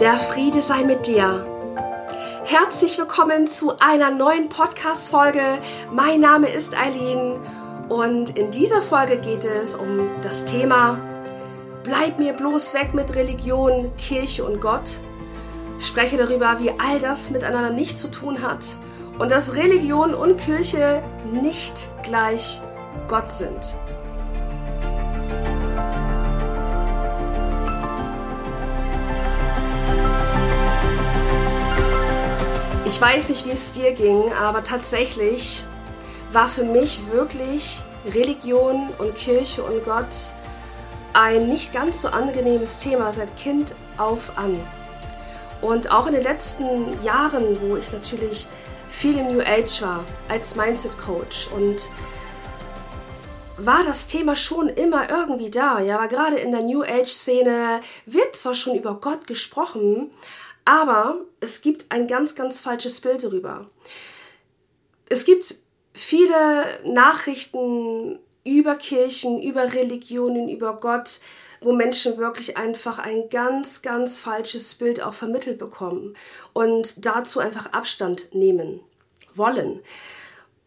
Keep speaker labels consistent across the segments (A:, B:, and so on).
A: Der Friede sei mit dir. Herzlich willkommen zu einer neuen Podcast-Folge. Mein Name ist Eileen und in dieser Folge geht es um das Thema Bleib mir bloß weg mit Religion, Kirche und Gott. Ich spreche darüber, wie all das miteinander nichts zu tun hat und dass Religion und Kirche nicht gleich Gott sind. Ich weiß nicht, wie es dir ging, aber tatsächlich war für mich wirklich Religion und Kirche und Gott ein nicht ganz so angenehmes Thema seit Kind auf an. Und auch in den letzten Jahren, wo ich natürlich viel im New Age war als Mindset Coach und war das Thema schon immer irgendwie da. Ja, aber gerade in der New Age Szene wird zwar schon über Gott gesprochen, aber es gibt ein ganz, ganz falsches Bild darüber. Es gibt viele Nachrichten über Kirchen, über Religionen, über Gott, wo Menschen wirklich einfach ein ganz, ganz falsches Bild auch vermittelt bekommen und dazu einfach Abstand nehmen wollen.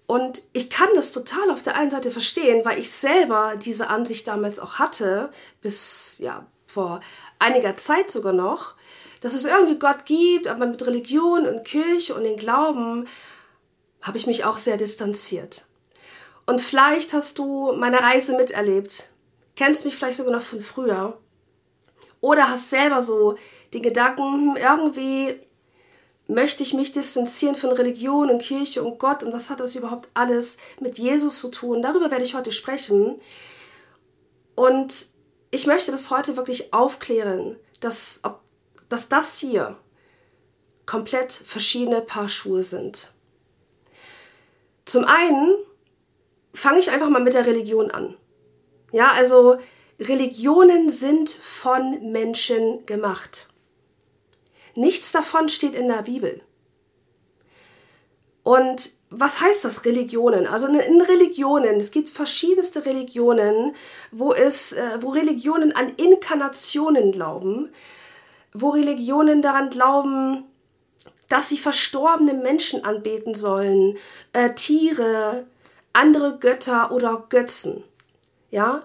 A: Und ich kann das total auf der einen Seite verstehen, weil ich selber diese Ansicht damals auch hatte, bis ja vor einiger Zeit sogar noch dass es irgendwie Gott gibt, aber mit Religion und Kirche und den Glauben habe ich mich auch sehr distanziert. Und vielleicht hast du meine Reise miterlebt, kennst mich vielleicht sogar noch von früher oder hast selber so den Gedanken, hm, irgendwie möchte ich mich distanzieren von Religion und Kirche und Gott und was hat das überhaupt alles mit Jesus zu tun? Darüber werde ich heute sprechen. Und ich möchte das heute wirklich aufklären, dass ob dass das hier komplett verschiedene Paar Schuhe sind. Zum einen fange ich einfach mal mit der Religion an. Ja, also Religionen sind von Menschen gemacht. Nichts davon steht in der Bibel. Und was heißt das Religionen? Also in Religionen, es gibt verschiedenste Religionen, wo es, äh, wo Religionen an Inkarnationen glauben, wo Religionen daran glauben, dass sie verstorbene Menschen anbeten sollen, äh, Tiere, andere Götter oder Götzen. Ja?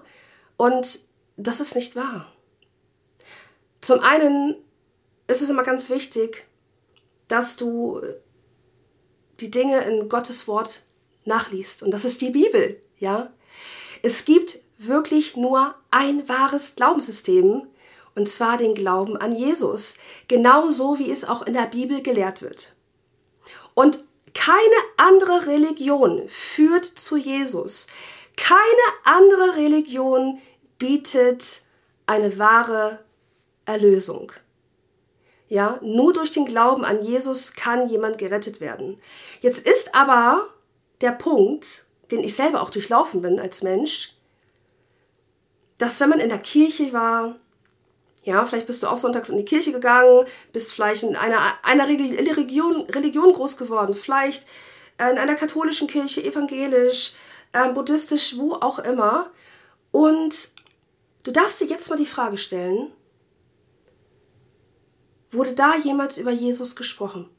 A: Und das ist nicht wahr. Zum einen ist es immer ganz wichtig, dass du die Dinge in Gottes Wort nachliest. Und das ist die Bibel. Ja? Es gibt wirklich nur ein wahres Glaubenssystem, und zwar den Glauben an Jesus, genauso wie es auch in der Bibel gelehrt wird. Und keine andere Religion führt zu Jesus. Keine andere Religion bietet eine wahre Erlösung. Ja, nur durch den Glauben an Jesus kann jemand gerettet werden. Jetzt ist aber der Punkt, den ich selber auch durchlaufen bin als Mensch, dass wenn man in der Kirche war, ja, vielleicht bist du auch sonntags in die Kirche gegangen, bist vielleicht in einer, einer Religion, Religion groß geworden, vielleicht in einer katholischen Kirche, evangelisch, äh, buddhistisch, wo auch immer. Und du darfst dir jetzt mal die Frage stellen, wurde da jemals über Jesus gesprochen?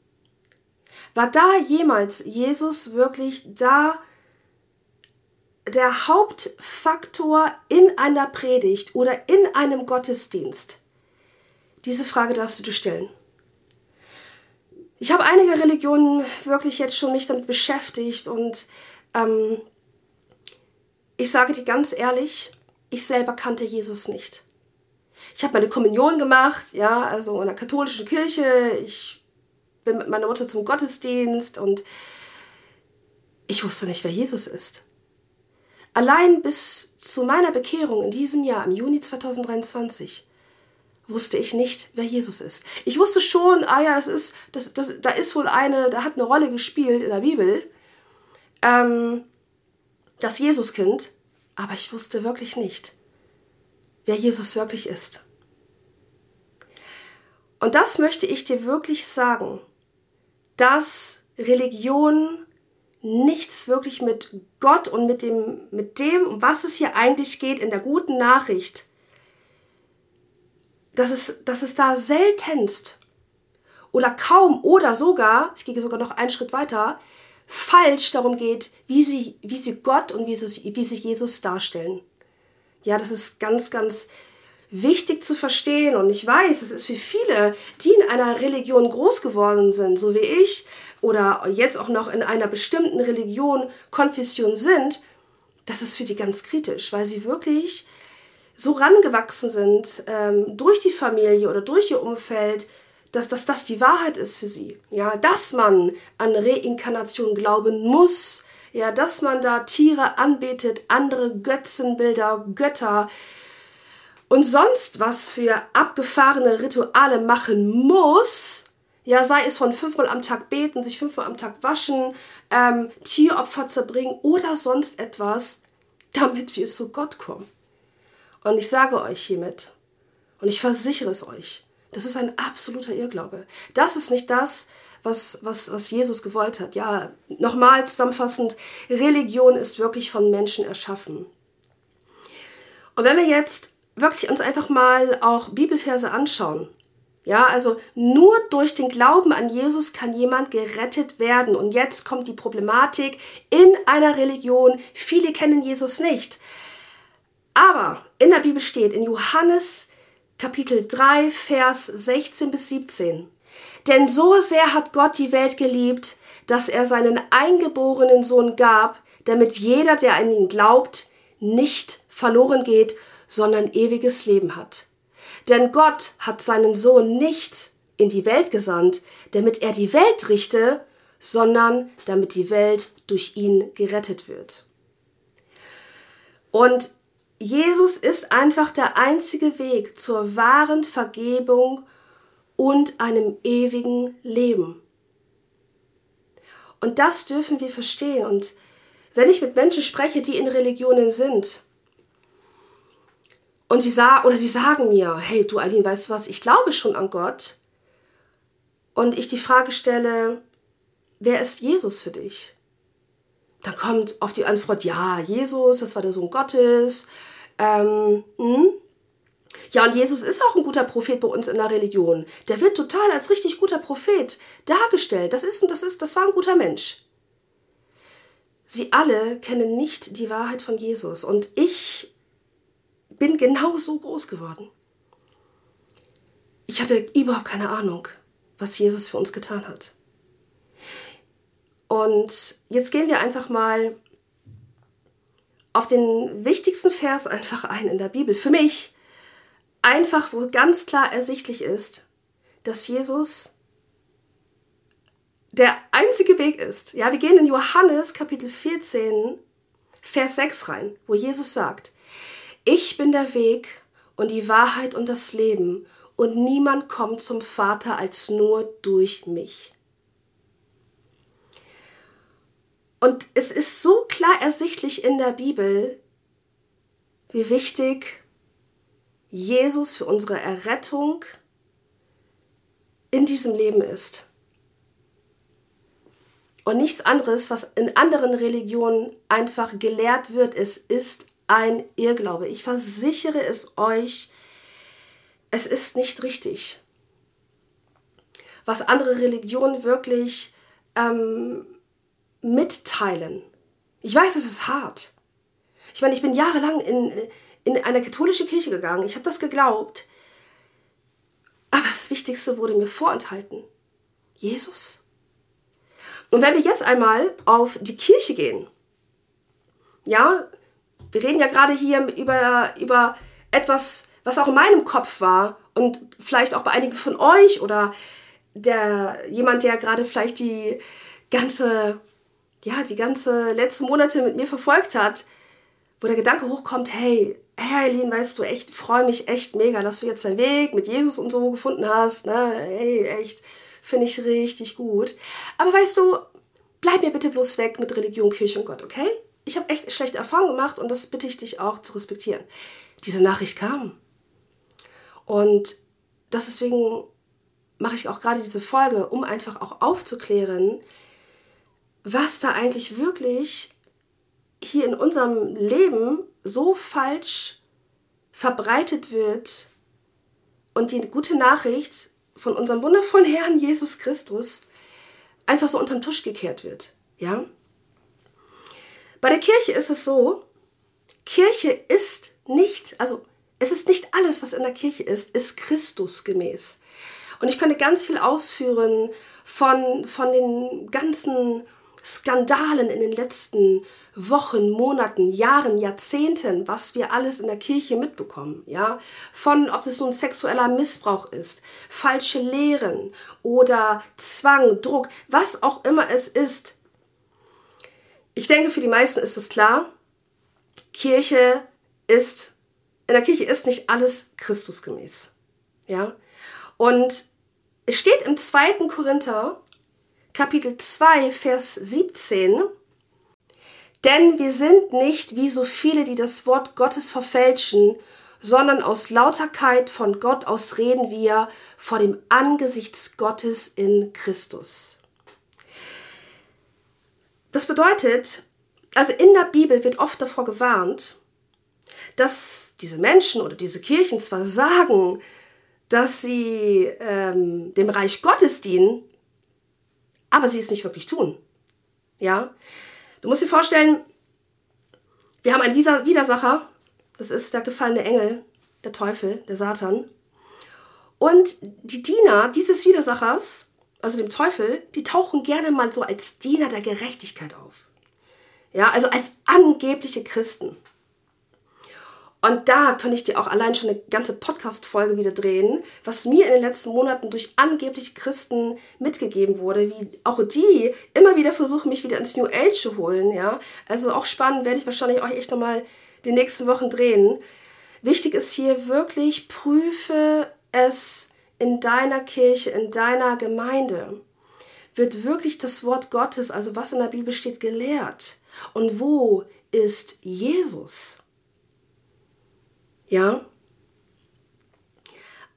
A: War da jemals Jesus wirklich da der Hauptfaktor in einer Predigt oder in einem Gottesdienst? Diese Frage darfst du dir stellen. Ich habe einige Religionen wirklich jetzt schon mich damit beschäftigt und ähm, ich sage dir ganz ehrlich, ich selber kannte Jesus nicht. Ich habe meine Kommunion gemacht, ja, also in der katholischen Kirche. Ich bin mit meiner Mutter zum Gottesdienst und ich wusste nicht, wer Jesus ist. Allein bis zu meiner Bekehrung in diesem Jahr, im Juni 2023, wusste ich nicht, wer Jesus ist. Ich wusste schon, ah ja, das ist, das, das, da ist wohl eine, da hat eine Rolle gespielt in der Bibel, ähm, das Jesuskind, aber ich wusste wirklich nicht, wer Jesus wirklich ist. Und das möchte ich dir wirklich sagen, dass Religion nichts wirklich mit Gott und mit dem, mit dem, um was es hier eigentlich geht, in der guten Nachricht, dass es, dass es da seltenst oder kaum oder sogar, ich gehe sogar noch einen Schritt weiter, falsch darum geht, wie sie, wie sie Gott und wie sie, wie sie Jesus darstellen. Ja, das ist ganz, ganz wichtig zu verstehen. Und ich weiß, es ist für viele, die in einer Religion groß geworden sind, so wie ich, oder jetzt auch noch in einer bestimmten Religion, Konfession sind, das ist für die ganz kritisch, weil sie wirklich so rangewachsen sind ähm, durch die Familie oder durch ihr Umfeld, dass, dass das die Wahrheit ist für sie. Ja, dass man an Reinkarnation glauben muss, ja, dass man da Tiere anbetet, andere Götzenbilder, Götter und sonst was für abgefahrene Rituale machen muss, ja, sei es von fünfmal am Tag beten, sich fünfmal am Tag waschen, ähm, Tieropfer zerbringen oder sonst etwas, damit wir zu Gott kommen. Und ich sage euch hiermit, und ich versichere es euch, das ist ein absoluter Irrglaube. Das ist nicht das, was, was, was Jesus gewollt hat. Ja, nochmal zusammenfassend, Religion ist wirklich von Menschen erschaffen. Und wenn wir jetzt wirklich uns einfach mal auch Bibelverse anschauen, ja, also nur durch den Glauben an Jesus kann jemand gerettet werden. Und jetzt kommt die Problematik in einer Religion. Viele kennen Jesus nicht. Aber in der Bibel steht in Johannes Kapitel 3, Vers 16 bis 17. Denn so sehr hat Gott die Welt geliebt, dass er seinen eingeborenen Sohn gab, damit jeder, der an ihn glaubt, nicht verloren geht, sondern ewiges Leben hat. Denn Gott hat seinen Sohn nicht in die Welt gesandt, damit er die Welt richte, sondern damit die Welt durch ihn gerettet wird. Und Jesus ist einfach der einzige Weg zur wahren Vergebung und einem ewigen Leben. Und das dürfen wir verstehen. Und wenn ich mit Menschen spreche, die in Religionen sind, und sie sagen, oder sie sagen mir, hey, du Aline, weißt du was, ich glaube schon an Gott. Und ich die Frage stelle, wer ist Jesus für dich? Dann kommt auf die Antwort, ja, Jesus, das war der Sohn Gottes. Ähm, hm? Ja, und Jesus ist auch ein guter Prophet bei uns in der Religion. Der wird total als richtig guter Prophet dargestellt. Das ist, das ist, das war ein guter Mensch. Sie alle kennen nicht die Wahrheit von Jesus. Und ich bin genau so groß geworden. Ich hatte überhaupt keine Ahnung, was Jesus für uns getan hat. Und jetzt gehen wir einfach mal auf den wichtigsten Vers einfach ein in der Bibel. Für mich einfach, wo ganz klar ersichtlich ist, dass Jesus der einzige Weg ist. Ja, wir gehen in Johannes Kapitel 14, Vers 6 rein, wo Jesus sagt, ich bin der Weg und die Wahrheit und das Leben und niemand kommt zum Vater als nur durch mich. Und es ist so klar ersichtlich in der Bibel, wie wichtig Jesus für unsere Errettung in diesem Leben ist. Und nichts anderes, was in anderen Religionen einfach gelehrt wird, es ist ein Irrglaube. Ich versichere es euch, es ist nicht richtig. Was andere Religionen wirklich ähm, mitteilen. Ich weiß, es ist hart. Ich meine, ich bin jahrelang in, in eine katholische Kirche gegangen. Ich habe das geglaubt. Aber das Wichtigste wurde mir vorenthalten. Jesus. Und wenn wir jetzt einmal auf die Kirche gehen, ja, wir reden ja gerade hier über, über etwas, was auch in meinem Kopf war und vielleicht auch bei einigen von euch oder der, jemand, der gerade vielleicht die ganze ja, die ganze letzten Monate mit mir verfolgt hat, wo der Gedanke hochkommt, hey, hey Eileen, weißt du, echt, freue mich echt mega, dass du jetzt deinen Weg mit Jesus und so gefunden hast, ne, hey, echt, finde ich richtig gut. Aber weißt du, bleib mir bitte bloß weg mit Religion, Kirche und Gott, okay? Ich habe echt schlechte Erfahrungen gemacht und das bitte ich dich auch zu respektieren. Diese Nachricht kam. Und deswegen mache ich auch gerade diese Folge, um einfach auch aufzuklären, was da eigentlich wirklich hier in unserem Leben so falsch verbreitet wird. Und die gute Nachricht von unserem wundervollen Herrn Jesus Christus einfach so unterm Tisch gekehrt wird. Ja? Bei der Kirche ist es so, Kirche ist nicht, also es ist nicht alles, was in der Kirche ist, ist Christus gemäß. Und ich könnte ganz viel ausführen von, von den ganzen Skandalen in den letzten Wochen, Monaten, Jahren, Jahrzehnten, was wir alles in der Kirche mitbekommen, ja, von ob es nun sexueller Missbrauch ist, falsche Lehren oder Zwang, Druck, was auch immer es ist. Ich denke, für die meisten ist es klar, Kirche ist, in der Kirche ist nicht alles Christusgemäß, ja. Und es steht im 2. Korinther Kapitel 2, Vers 17. Denn wir sind nicht wie so viele, die das Wort Gottes verfälschen, sondern aus Lauterkeit von Gott aus reden wir vor dem Angesicht Gottes in Christus. Das bedeutet, also in der Bibel wird oft davor gewarnt, dass diese Menschen oder diese Kirchen zwar sagen, dass sie ähm, dem Reich Gottes dienen, aber sie es nicht wirklich tun. Ja? Du musst dir vorstellen, wir haben einen Widersacher, das ist der gefallene Engel, der Teufel, der Satan. Und die Diener dieses Widersachers, also dem Teufel, die tauchen gerne mal so als Diener der Gerechtigkeit auf. Ja, also als angebliche Christen. Und da kann ich dir auch allein schon eine ganze Podcast-Folge wieder drehen, was mir in den letzten Monaten durch angebliche Christen mitgegeben wurde, wie auch die immer wieder versuchen, mich wieder ins New Age zu holen, ja. Also auch spannend, werde ich wahrscheinlich euch echt nochmal die nächsten Wochen drehen. Wichtig ist hier wirklich, prüfe es in deiner Kirche, in deiner Gemeinde. Wird wirklich das Wort Gottes, also was in der Bibel steht, gelehrt? Und wo ist Jesus? Ja?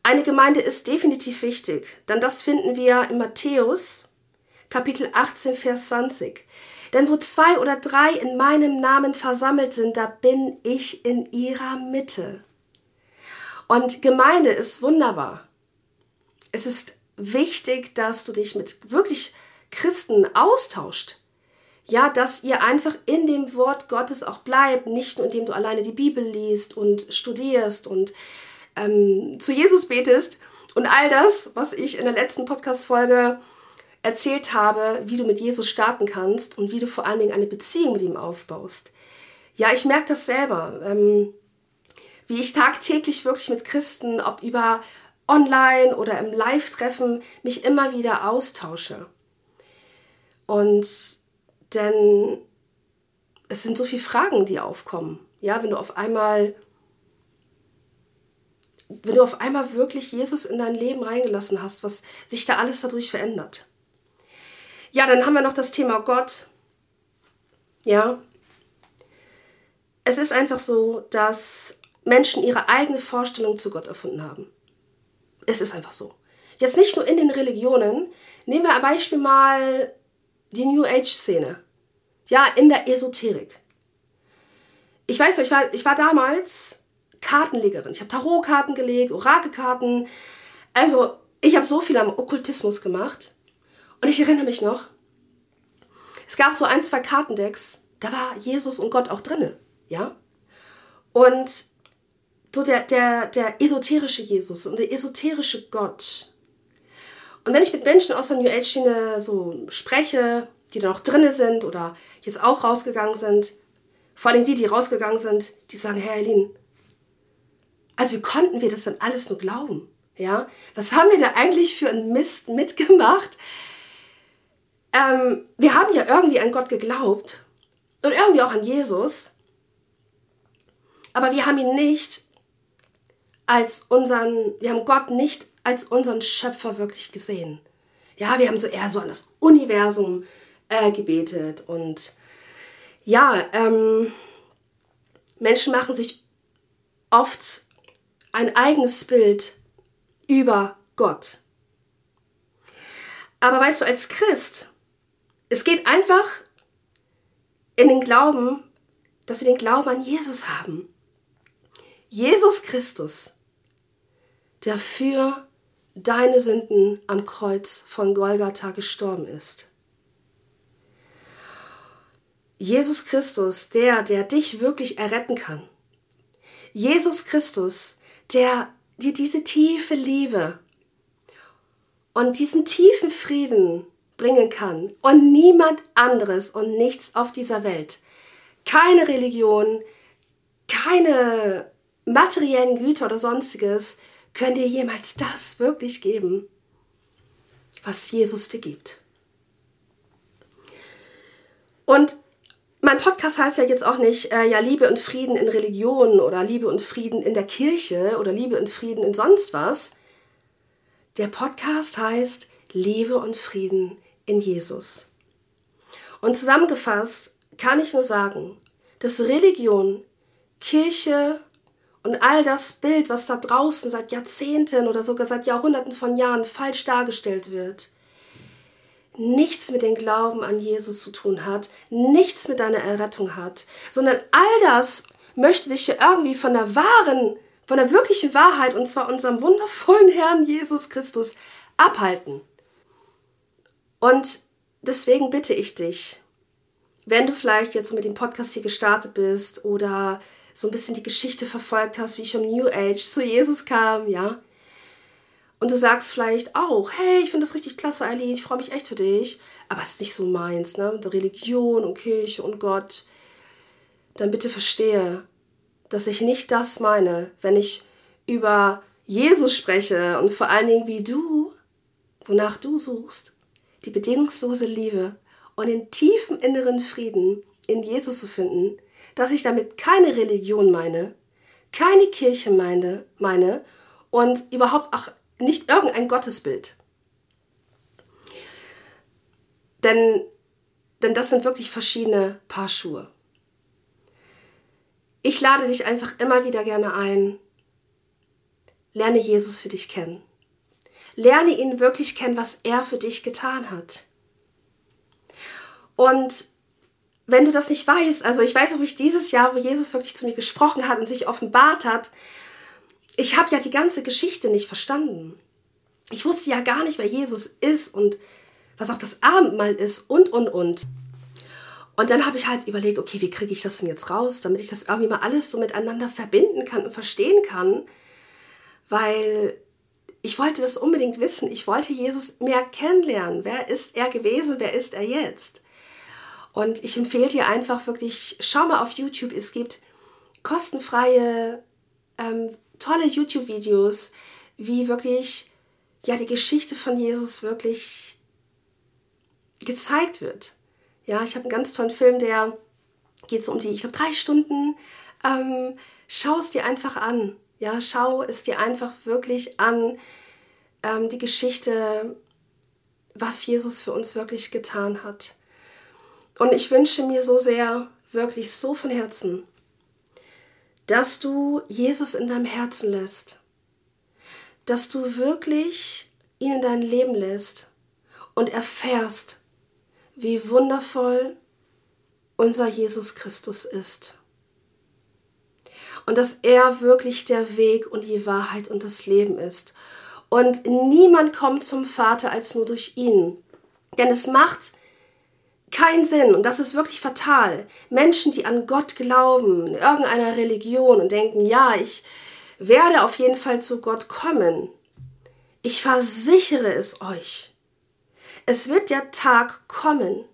A: Eine Gemeinde ist definitiv wichtig, denn das finden wir in Matthäus Kapitel 18, Vers 20. Denn wo zwei oder drei in meinem Namen versammelt sind, da bin ich in ihrer Mitte. Und Gemeinde ist wunderbar. Es ist wichtig, dass du dich mit wirklich Christen austauscht ja, dass ihr einfach in dem Wort Gottes auch bleibt, nicht nur indem du alleine die Bibel liest und studierst und ähm, zu Jesus betest und all das, was ich in der letzten Podcast-Folge erzählt habe, wie du mit Jesus starten kannst und wie du vor allen Dingen eine Beziehung mit ihm aufbaust. Ja, ich merke das selber, ähm, wie ich tagtäglich wirklich mit Christen, ob über online oder im Live-Treffen, mich immer wieder austausche. Und denn es sind so viele Fragen, die aufkommen. Ja, wenn du auf einmal, wenn du auf einmal wirklich Jesus in dein Leben reingelassen hast, was sich da alles dadurch verändert. Ja, dann haben wir noch das Thema Gott. Ja. Es ist einfach so, dass Menschen ihre eigene Vorstellung zu Gott erfunden haben. Es ist einfach so. Jetzt nicht nur in den Religionen. Nehmen wir ein Beispiel mal die New Age-Szene. Ja, in der Esoterik. Ich weiß, ich war, ich war damals Kartenlegerin. Ich habe Tarotkarten gelegt, Orakelkarten. Also, ich habe so viel am Okkultismus gemacht. Und ich erinnere mich noch, es gab so ein, zwei Kartendecks, da war Jesus und Gott auch drinne, ja? Und so der, der, der esoterische Jesus und der esoterische Gott. Und wenn ich mit Menschen aus der New Age-Schiene so spreche, die da noch drinne sind oder jetzt auch rausgegangen sind, vor allem die, die rausgegangen sind, die sagen, Herr Eileen, also wie konnten wir das dann alles nur glauben? Ja, was haben wir da eigentlich für einen Mist mitgemacht? Ähm, wir haben ja irgendwie an Gott geglaubt und irgendwie auch an Jesus, aber wir haben ihn nicht als unseren, wir haben Gott nicht als unseren Schöpfer wirklich gesehen. Ja, wir haben so eher so an das Universum äh, gebetet. Und ja, ähm, Menschen machen sich oft ein eigenes Bild über Gott. Aber weißt du, als Christ, es geht einfach in den Glauben, dass wir den Glauben an Jesus haben. Jesus Christus, der für deine Sünden am Kreuz von Golgatha gestorben ist. Jesus Christus, der, der dich wirklich erretten kann. Jesus Christus, der dir diese tiefe Liebe und diesen tiefen Frieden bringen kann und niemand anderes und nichts auf dieser Welt. Keine Religion, keine materiellen Güter oder sonstiges können dir jemals das wirklich geben, was Jesus dir gibt. Und mein Podcast heißt ja jetzt auch nicht, äh, ja, Liebe und Frieden in Religion oder Liebe und Frieden in der Kirche oder Liebe und Frieden in sonst was. Der Podcast heißt Liebe und Frieden in Jesus. Und zusammengefasst kann ich nur sagen, dass Religion, Kirche und all das Bild, was da draußen seit Jahrzehnten oder sogar seit Jahrhunderten von Jahren falsch dargestellt wird, nichts mit dem Glauben an Jesus zu tun hat, nichts mit deiner Errettung hat, sondern all das möchte dich ja irgendwie von der wahren, von der wirklichen Wahrheit, und zwar unserem wundervollen Herrn Jesus Christus, abhalten. Und deswegen bitte ich dich, wenn du vielleicht jetzt mit dem Podcast hier gestartet bist oder so ein bisschen die Geschichte verfolgt hast, wie ich im New Age zu Jesus kam, ja, und du sagst vielleicht auch, hey, ich finde das richtig klasse, Eileen, ich freue mich echt für dich, aber es ist nicht so meins, ne, mit Religion und Kirche und Gott, dann bitte verstehe, dass ich nicht das meine, wenn ich über Jesus spreche und vor allen Dingen wie du, wonach du suchst, die bedingungslose Liebe und den tiefen inneren Frieden in Jesus zu finden, dass ich damit keine Religion meine, keine Kirche meine, meine und überhaupt auch nicht irgendein Gottesbild. Denn, denn das sind wirklich verschiedene Paar Schuhe. Ich lade dich einfach immer wieder gerne ein. Lerne Jesus für dich kennen. Lerne ihn wirklich kennen, was er für dich getan hat. Und wenn du das nicht weißt, also ich weiß auch, ich dieses Jahr, wo Jesus wirklich zu mir gesprochen hat und sich offenbart hat, ich habe ja die ganze Geschichte nicht verstanden. Ich wusste ja gar nicht, wer Jesus ist und was auch das Abendmahl ist und, und, und. Und dann habe ich halt überlegt, okay, wie kriege ich das denn jetzt raus, damit ich das irgendwie mal alles so miteinander verbinden kann und verstehen kann, weil ich wollte das unbedingt wissen. Ich wollte Jesus mehr kennenlernen. Wer ist er gewesen? Wer ist er jetzt? Und ich empfehle dir einfach wirklich, schau mal auf YouTube. Es gibt kostenfreie, ähm, tolle YouTube-Videos, wie wirklich ja die Geschichte von Jesus wirklich gezeigt wird. Ja, ich habe einen ganz tollen Film, der geht so um die, ich glaube, drei Stunden. Ähm, schau es dir einfach an. Ja, schau es dir einfach wirklich an, ähm, die Geschichte, was Jesus für uns wirklich getan hat. Und ich wünsche mir so sehr, wirklich so von Herzen, dass du Jesus in deinem Herzen lässt, dass du wirklich ihn in dein Leben lässt und erfährst, wie wundervoll unser Jesus Christus ist und dass er wirklich der Weg und die Wahrheit und das Leben ist. Und niemand kommt zum Vater als nur durch ihn. Denn es macht keinen Sinn, und das ist wirklich fatal, Menschen, die an Gott glauben, in irgendeiner Religion und denken, ja, ich werde auf jeden Fall zu Gott kommen. Ich versichere es euch. Es wird der Tag kommen,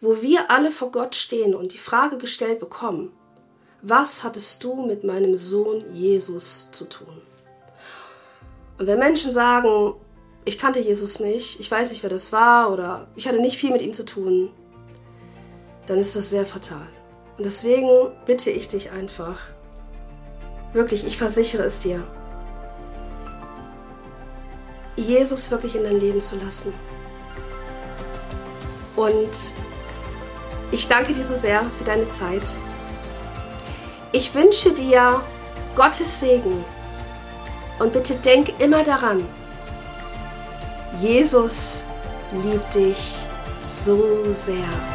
A: wo wir alle vor Gott stehen und die Frage gestellt bekommen, was hattest du mit meinem Sohn Jesus zu tun? Und wenn Menschen sagen, ich kannte Jesus nicht, ich weiß nicht, wer das war oder ich hatte nicht viel mit ihm zu tun, dann ist das sehr fatal. Und deswegen bitte ich dich einfach, wirklich, ich versichere es dir, Jesus wirklich in dein Leben zu lassen. Und ich danke dir so sehr für deine Zeit. Ich wünsche dir Gottes Segen und bitte denk immer daran, Jesus liebt dich so sehr.